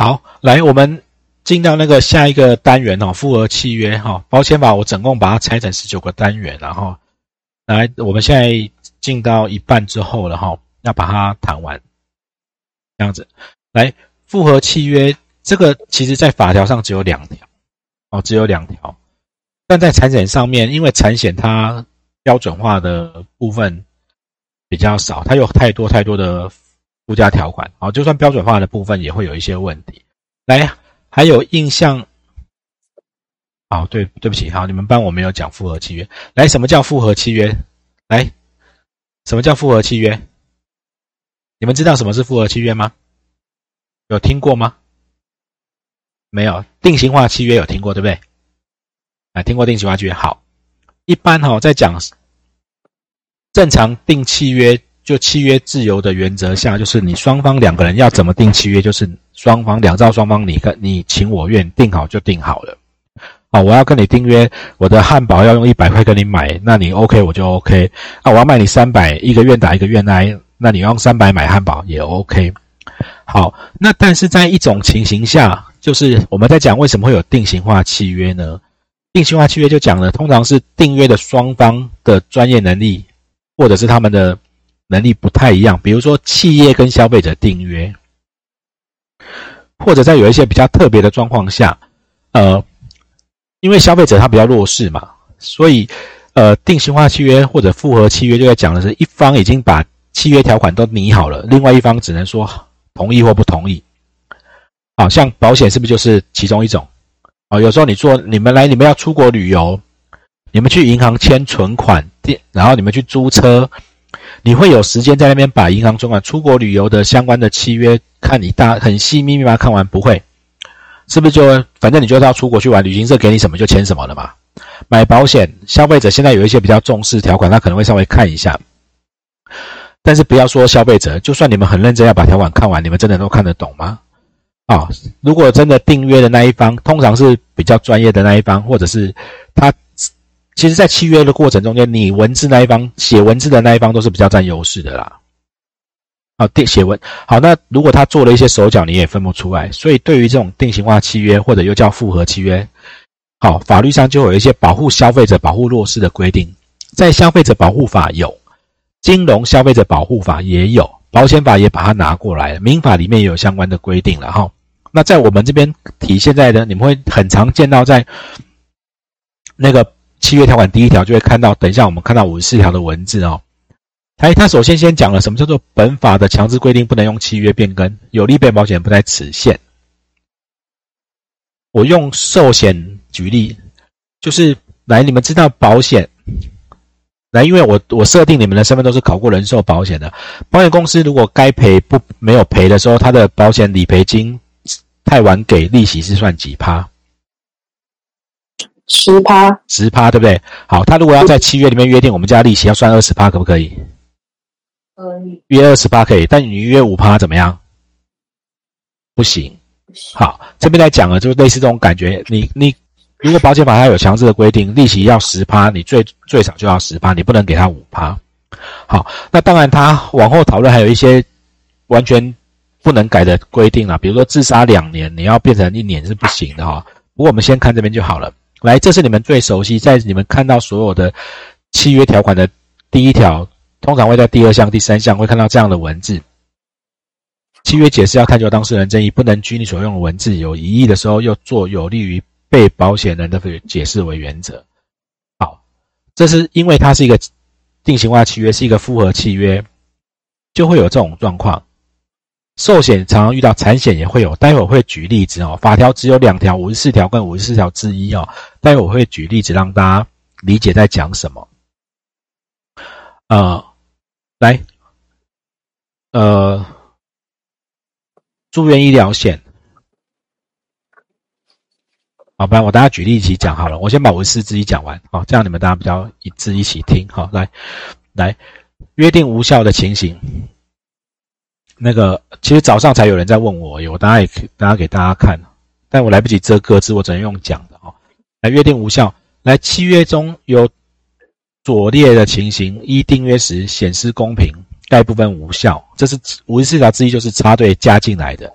好，来我们进到那个下一个单元哦，复合契约哈，保险法我总共把它拆成十九个单元，然后来我们现在进到一半之后了哈，要把它谈完，这样子，来复合契约这个其实在法条上只有两条哦，只有两条，但在产险上面，因为产险它标准化的部分比较少，它有太多太多的。附加条款，好，就算标准化的部分也会有一些问题。来，还有印象，哦，对，对不起，好，你们班我没有讲复合契约。来，什么叫复合契约？来，什么叫复合契约？你们知道什么是复合契约吗？有听过吗？没有，定型化契约有听过对不对？啊，听过定型化契约。好，一般哈，在讲正常定契约。就契约自由的原则下，就是你双方两个人要怎么定契约，就是双方两造双方你跟你情我愿，定好就定好了。啊，我要跟你订约，我的汉堡要用一百块跟你买，那你 OK 我就 OK。啊，我要卖你三百，一个愿打一个愿挨，那你用三百买汉堡也 OK。好，那但是在一种情形下，就是我们在讲为什么会有定型化契约呢？定型化契约就讲了，通常是订约的双方的专业能力，或者是他们的。能力不太一样，比如说企业跟消费者订约，或者在有一些比较特别的状况下，呃，因为消费者他比较弱势嘛，所以呃，定型化契约或者复合契约就在讲的是一方已经把契约条款都拟好了，另外一方只能说同意或不同意。好像保险是不是就是其中一种？啊，有时候你做你们来你们要出国旅游，你们去银行签存款，然后你们去租车。你会有时间在那边把银行存款、出国旅游的相关的契约看你大很细密密麻看完不会，是不是就反正你就是要出国去玩，旅行社给你什么就签什么了嘛？买保险，消费者现在有一些比较重视条款，他可能会稍微看一下，但是不要说消费者，就算你们很认真要把条款看完，你们真的都看得懂吗？啊，如果真的订约的那一方通常是比较专业的那一方，或者是他。其实，在契约的过程中间，你文字那一方写文字的那一方都是比较占优势的啦。好，定写文好，那如果他做了一些手脚，你也分不出来。所以，对于这种定型化契约或者又叫复合契约，好，法律上就有一些保护消费者、保护弱势的规定。在消费者保护法有，金融消费者保护法也有，保险法也把它拿过来了，民法里面也有相关的规定了哈。那在我们这边体现在的，你们会很常见到在那个。契约条款第一条就会看到，等一下我们看到五十四条的文字哦。哎，他首先先讲了什么叫做本法的强制规定不能用契约变更，有利被保险不在此限。我用寿险举例，就是来你们知道保险，来因为我我设定你们的身份都是考过人寿保险的，保险公司如果该赔不没有赔的时候，他的保险理赔金太晚给，利息是算几趴？十趴，十趴，对不对？好，他如果要在七月里面约定，我们家利息要算二十趴，可不可以？可以，约二十趴可以，但你约五趴怎么样？不行。好，这边来讲了，就是类似这种感觉。你你，如果保险法它有强制的规定，利息要十趴，你最最少就要十趴，你不能给他五趴。好，那当然，他往后讨论还有一些完全不能改的规定啊，比如说自杀两年，你要变成一年是不行的哈。不过我们先看这边就好了。来，这是你们最熟悉，在你们看到所有的契约条款的第一条，通常会在第二项、第三项会看到这样的文字。契约解释要探究当事人争议，不能拘泥所用的文字，有疑义的时候，又做有利于被保险人的解释为原则。好，这是因为它是一个定型化契约，是一个复合契约，就会有这种状况。寿险常常遇到，产险也会有。待会我会举例子哦。法条只有两条，五十四条跟五十四条之一哦。待会我会举例子让大家理解在讲什么。呃，来，呃，住院医疗险，好吧，我大家举例一起讲好了。我先把五十四之一讲完，好，这样你们大家比较一致一起听。好，来，来，约定无效的情形。那个其实早上才有人在问我，有大家也可大家给大家看，但我来不及遮个字，我只能用讲的哦。来约定无效，来契约中有左列的情形，一订约时显示公平，该部分无效。这是五十四条之一，就是插队加进来的。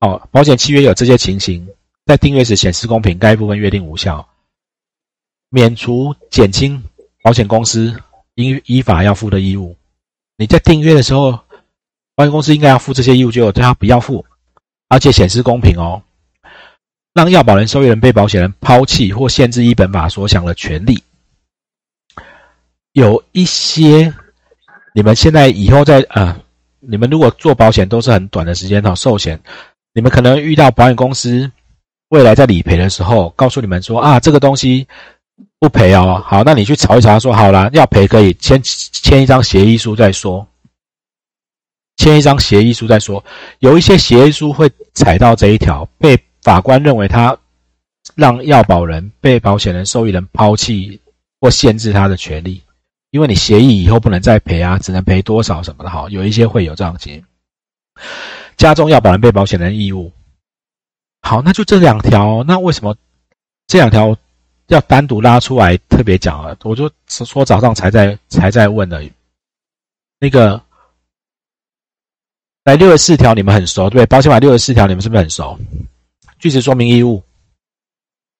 哦，保险契约有这些情形，在订约时显示公平，该部分约定无效，免除、减轻保险公司依依法要负的义务。你在订约的时候，保险公司应该要负这些义务，就对他不要负，而且显示公平哦，让要保人、受益人、被保险人抛弃或限制一本法所享的权利。有一些，你们现在以后在啊，你们如果做保险都是很短的时间哈，寿险。你们可能遇到保险公司未来在理赔的时候，告诉你们说啊，这个东西不赔哦。好，那你去查一查，说好了，要赔可以签签一张协议书再说，签一张协议书再说。有一些协议书会踩到这一条，被法官认为他让要保人、被保险人、受益人抛弃或限制他的权利，因为你协议以后不能再赔啊，只能赔多少什么的。哈，有一些会有这样情形。加重要保人被保险人义务。好，那就这两条。那为什么这两条要单独拉出来特别讲啊？我就说早上才在才在问的。那个来六十四条，你们很熟对？保险法六十四条，你们是不是很熟？据此说明义务，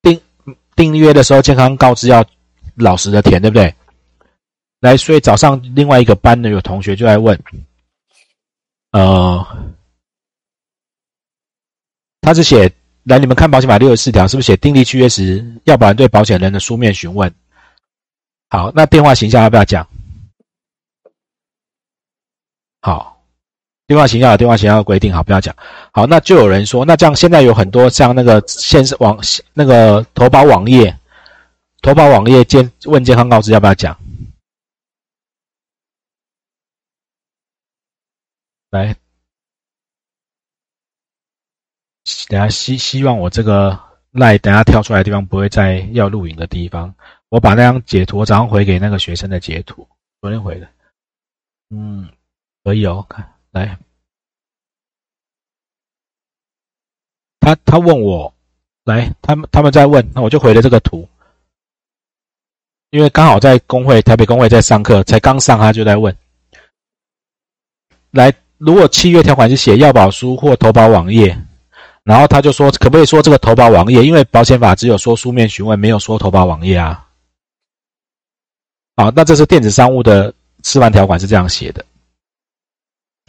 订订约的时候，健康告知要老实的填，对不对？来，所以早上另外一个班的有同学就在问，呃。他是写来，你们看保险法六十四条，是不是写订立契约时要保人对保险人的书面询问？好，那电话形象要不要讲？好，电话形象有电话形象的规定，好，不要讲。好，那就有人说，那这样现在有很多像那个现实网那个投保网页，投保网页健问健康告知要不要讲？来。等下希希望我这个赖等下跳出来的地方不会在要录影的地方。我把那张截图，我早上回给那个学生的截图，昨天回的。嗯，可以哦，看来。他他问我，来，他们他们在问，那我就回了这个图。因为刚好在工会台北工会在上课，才刚上，他就在问。来，如果契约条款是写要保书或投保网页。然后他就说，可不可以说这个投保网页？因为保险法只有说书面询问，没有说投保网页啊。好，那这是电子商务的示范条款是这样写的。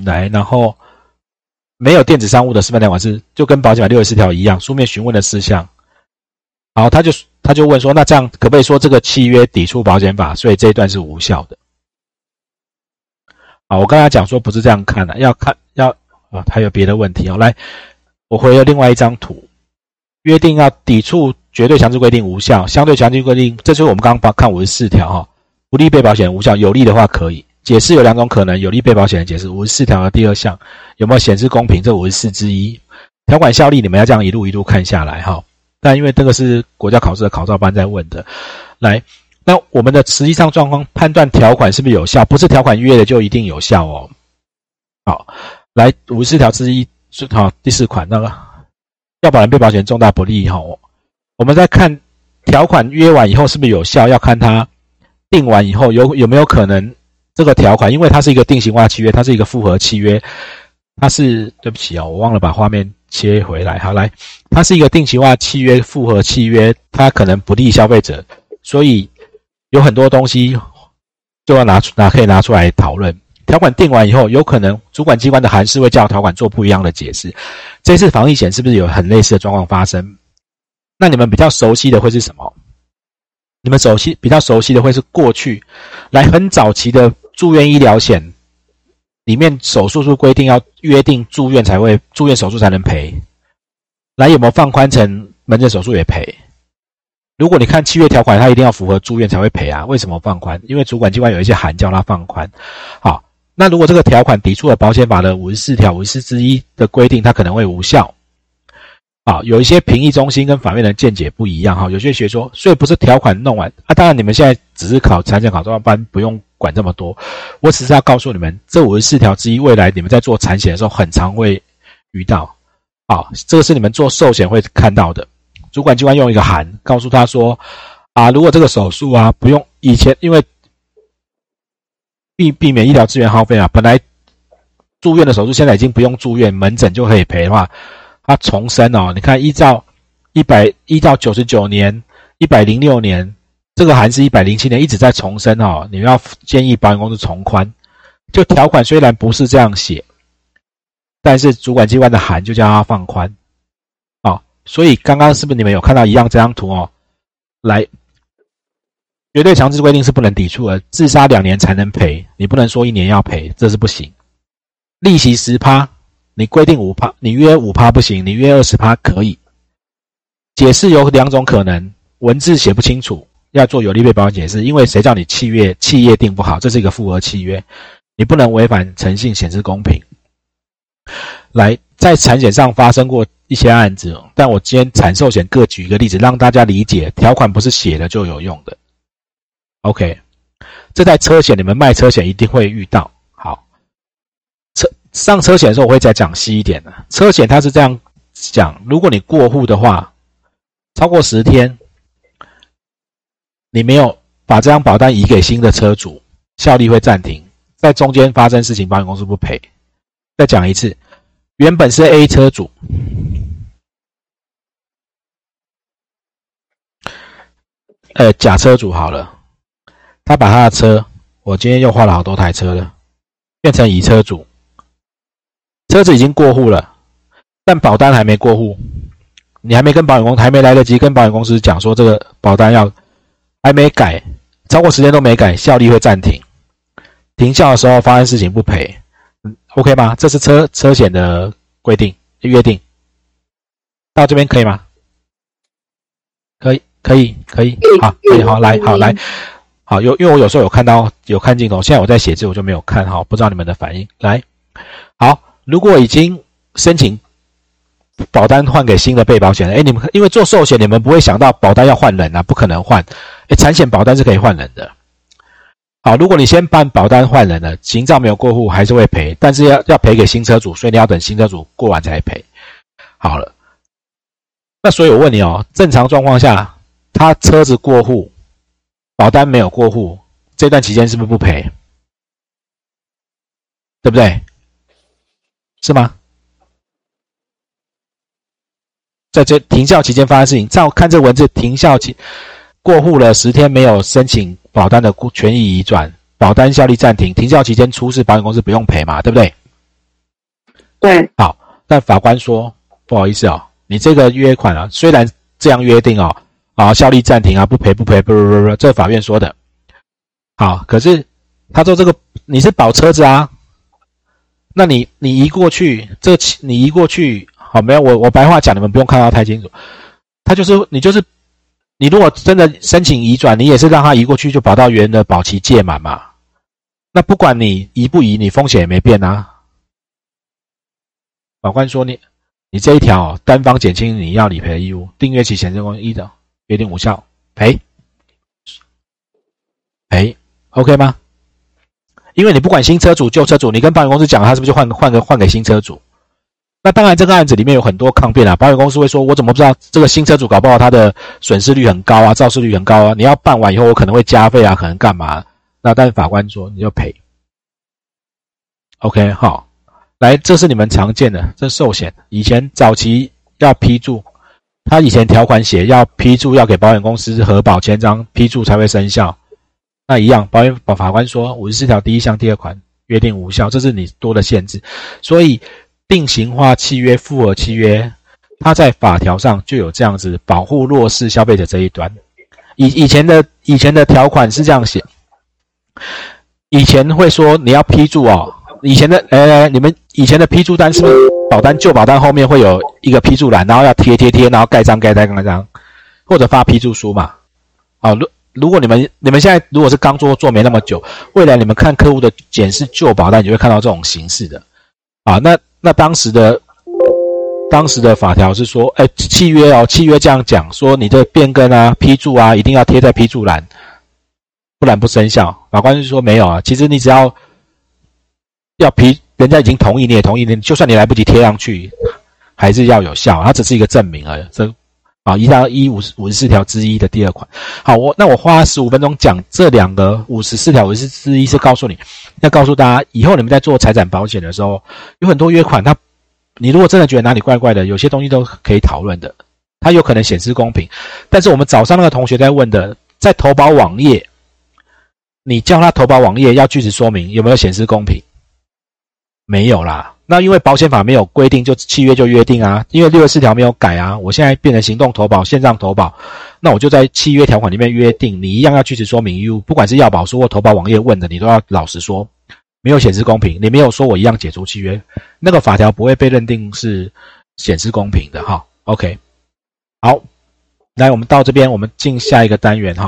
来，然后没有电子商务的示范条款是就跟保险法六十四条一样，书面询问的事项。好，他就他就问说，那这样可不可以说这个契约抵触保险法？所以这一段是无效的。好，我刚才讲说不是这样看的，要看要啊，还有别的问题哦，来。我回了另外一张图，约定要抵触绝对强制规定无效，相对强制规定，这就是我们刚刚看五十四条哈，不利被保险无效，有利的话可以解释有两种可能，有利被保险人解释五十四条的第二项有没有显示公平？这五十四之一条款效力，你们要这样一路一路看下来哈。但因为这个是国家考试的考照班在问的，来，那我们的实际上状况判断条款是不是有效？不是条款约的就一定有效哦。好，来五十四条之一。是好，第四款那个要保人被保险人重大不利哈，我们在看条款约完以后是不是有效，要看它定完以后有有没有可能这个条款，因为它是一个定型化契约，它是一个复合契约，它是对不起啊，我忘了把画面切回来，好来，它是一个定型化契约复合契约，它可能不利消费者，所以有很多东西就要拿出拿可以拿出来讨论。条款定完以后，有可能主管机关的函释会叫条款做不一样的解释。这次防疫险是不是有很类似的状况发生？那你们比较熟悉的会是什么？你们熟悉比较熟悉的会是过去来很早期的住院医疗险里面手术是规定要约定住院才会住院手术才能赔。来有没有放宽成门诊手术也赔？如果你看契约条款，它一定要符合住院才会赔啊？为什么放宽？因为主管机关有一些函叫它放宽。好。那如果这个条款抵触了保险法的五十四条五十四之一的规定，它可能会无效。啊，有一些评议中心跟法院的见解不一样哈。有些学说，所以不是条款弄完啊。当然，你们现在只是考产险考照班，不用管这么多。我只是要告诉你们，这五十四条之一，未来你们在做产险的时候，很常会遇到。啊，这个是你们做寿险会看到的。主管机关用一个函告诉他说，啊，如果这个手术啊不用以前因为。避避免医疗资源耗费啊！本来住院的手术现在已经不用住院，门诊就可以赔的话，它重申哦，你看依照一百依照九十九年、一百零六年，这个还是一百零七年一直在重申哦，你要建议保险公司从宽。就条款虽然不是这样写，但是主管机关的函就叫他放宽。哦，所以刚刚是不是你们有看到一样这张图哦？来，绝对强制规定是不能抵触的，自杀两年才能赔，你不能说一年要赔，这是不行。利息十趴。你规定五趴，你约五趴不行，你约二十趴可以。解释有两种可能，文字写不清楚，要做有利被保险解释。因为谁叫你契约契约定不好，这是一个复合契约，你不能违反诚信显示公平。来，在产险上发生过一些案子，但我今天产寿险各举一个例子，让大家理解条款不是写了就有用的。OK，这台车险你们卖车险一定会遇到。上车险的时候，我会再讲细一点的。车险它是这样讲：如果你过户的话，超过十天，你没有把这张保单移给新的车主，效力会暂停。在中间发生事情，保险公司不赔。再讲一次，原本是 A 车主，呃，假车主好了，他把他的车，我今天又换了好多台车了，变成乙车主。车子已经过户了，但保单还没过户，你还没跟保险公司还没来得及跟保险公司讲说这个保单要还没改，超过时间都没改，效力会暂停。停效的时候发生事情不赔，嗯，OK 吗？这是车车险的规定约定，到这边可以吗？可以，可以，可以，好，可以，好，来，好，来，好，有因为我有时候有看到有看镜头，现在我在写字，我就没有看好，不知道你们的反应，来，好。如果已经申请保单换给新的被保险人，哎，你们因为做寿险，你们不会想到保单要换人啊，不可能换。哎，产险保单是可以换人的。好，如果你先办保单换人了，行照没有过户，还是会赔，但是要要赔给新车主，所以你要等新车主过完才赔。好了，那所以我问你哦，正常状况下，他车子过户，保单没有过户，这段期间是不是不赔？对不对？是吗？在这停效期间发生事情，照看这文字，停效期过户了十天，没有申请保单的权益移转，保单效力暂停。停效期间出事，保险公司不用赔嘛？对不对？对。好，但法官说不好意思哦，你这个约款啊，虽然这样约定哦，啊，效力暂停啊，不赔不赔，不不不不，这法院说的。好，可是他说这个你是保车子啊。那你你移过去，这你移过去好没有？我我白话讲，你们不用看到太清楚。他就是你就是你，如果真的申请移转，你也是让他移过去，就保到原的保期届满嘛。那不管你移不移，你风险也没变啊。法官说你你这一条单方减轻你要理赔的义务，订阅期前公一的约定无效，赔赔，OK 吗？因为你不管新车主旧车主，你跟保险公司讲，他是不是就换换个换给新车主？那当然，这个案子里面有很多抗辩啊。保险公司会说：“我怎么不知道这个新车主搞不好他的损失率很高啊，肇事率很高啊？你要办完以后，我可能会加费啊，可能干嘛？”那但是法官说你就赔。OK，好，来，这是你们常见的这寿险，以前早期要批注，他以前条款写要批注，要给保险公司核保签章批注才会生效。那一样，保险保法官说五十四条第一项第二款约定无效，这是你多的限制。所以定型化契约、复合契约，它在法条上就有这样子保护弱势消费者这一端。以以前的以前的条款是这样写，以前会说你要批注哦，以前的哎，你们以前的批注单是不是保单旧保单后面会有一个批注栏，然后要贴贴贴，然后盖章盖章盖章，或者发批注书嘛？好，如果你们你们现在如果是刚做做没那么久，未来你们看客户的检视旧保单，你就会看到这种形式的，啊，那那当时的当时的法条是说，哎，契约哦，契约这样讲说，你的变更啊、批注啊，一定要贴在批注栏，不然不生效。法官就说没有啊，其实你只要要批，人家已经同意，你也同意，你就算你来不及贴上去，还是要有效，它只是一个证明而已。这。啊，一到一五十五十四条之一的第二款。好，我那我花十五分钟讲这两个五十四条五十四之一，是告诉你要告诉大家，以后你们在做财产保险的时候，有很多约款，它你如果真的觉得哪里怪怪的，有些东西都可以讨论的，它有可能显示公平。但是我们早上那个同学在问的，在投保网页，你叫他投保网页要句子说明有没有显示公平？没有啦。那因为保险法没有规定，就契约就约定啊。因为六十四条没有改啊，我现在变成行动投保、线上投保，那我就在契约条款里面约定，你一样要据实说明义务。不管是要保书或投保网页问的，你都要老实说，没有显示公平，你没有说我一样解除契约，那个法条不会被认定是显示公平的哈。OK，好，来我们到这边，我们进下一个单元哈。